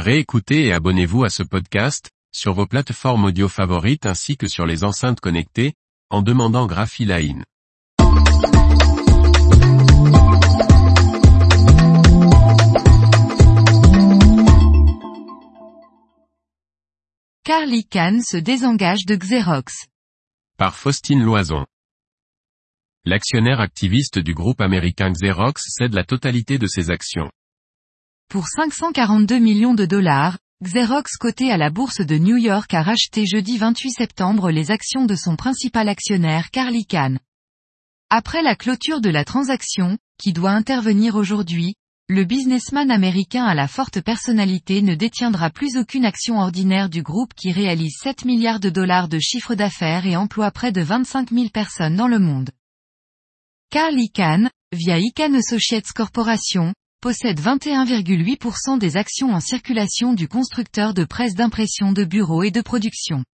Réécoutez et abonnez-vous à ce podcast, sur vos plateformes audio favorites ainsi que sur les enceintes connectées, en demandant Graphiline. Carl Icahn se désengage de Xerox. Par Faustine Loison. L'actionnaire activiste du groupe américain Xerox cède la totalité de ses actions. Pour 542 millions de dollars, Xerox coté à la bourse de New York a racheté jeudi 28 septembre les actions de son principal actionnaire Carl Icahn. Après la clôture de la transaction, qui doit intervenir aujourd'hui, le businessman américain à la forte personnalité ne détiendra plus aucune action ordinaire du groupe qui réalise 7 milliards de dollars de chiffre d'affaires et emploie près de 25 000 personnes dans le monde. Carl Icahn, via Icahn Associates Corporation, possède 21,8% des actions en circulation du constructeur de presse d'impression de bureaux et de production.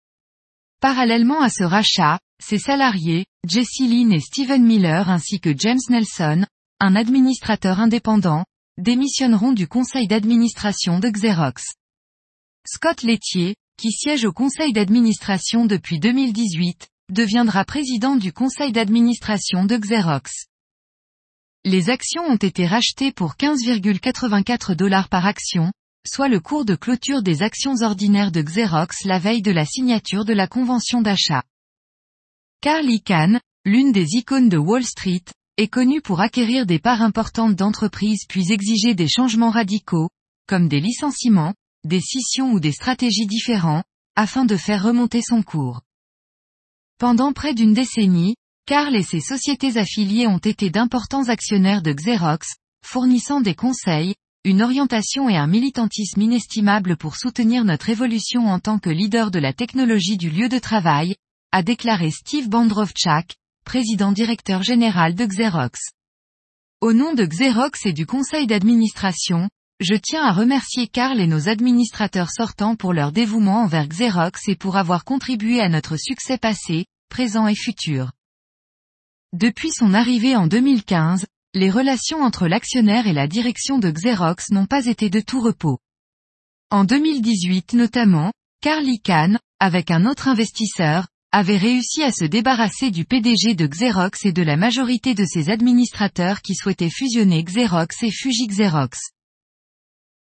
Parallèlement à ce rachat, ses salariés, Jesse Lynn et Steven Miller ainsi que James Nelson, un administrateur indépendant, démissionneront du conseil d'administration de Xerox. Scott Laitier, qui siège au conseil d'administration depuis 2018, deviendra président du conseil d'administration de Xerox. Les actions ont été rachetées pour 15,84 dollars par action, soit le cours de clôture des actions ordinaires de Xerox la veille de la signature de la convention d'achat. Carl Icahn, l'une des icônes de Wall Street, est connu pour acquérir des parts importantes d'entreprises puis exiger des changements radicaux, comme des licenciements, des scissions ou des stratégies différents, afin de faire remonter son cours. Pendant près d'une décennie, Carl et ses sociétés affiliées ont été d'importants actionnaires de Xerox, fournissant des conseils, une orientation et un militantisme inestimables pour soutenir notre évolution en tant que leader de la technologie du lieu de travail, a déclaré Steve Bandrovchak, président directeur général de Xerox. Au nom de Xerox et du conseil d'administration, je tiens à remercier Carl et nos administrateurs sortants pour leur dévouement envers Xerox et pour avoir contribué à notre succès passé, présent et futur. Depuis son arrivée en 2015, les relations entre l'actionnaire et la direction de Xerox n'ont pas été de tout repos. En 2018 notamment, Carl Icahn, avec un autre investisseur, avait réussi à se débarrasser du PDG de Xerox et de la majorité de ses administrateurs qui souhaitaient fusionner Xerox et Fuji Xerox.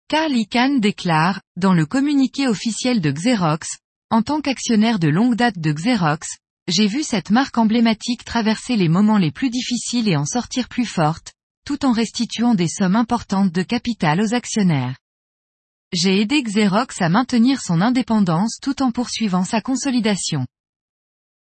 Carl Icahn déclare, dans le communiqué officiel de Xerox, en tant qu'actionnaire de longue date de Xerox, j'ai vu cette marque emblématique traverser les moments les plus difficiles et en sortir plus forte, tout en restituant des sommes importantes de capital aux actionnaires. J'ai aidé Xerox à maintenir son indépendance tout en poursuivant sa consolidation.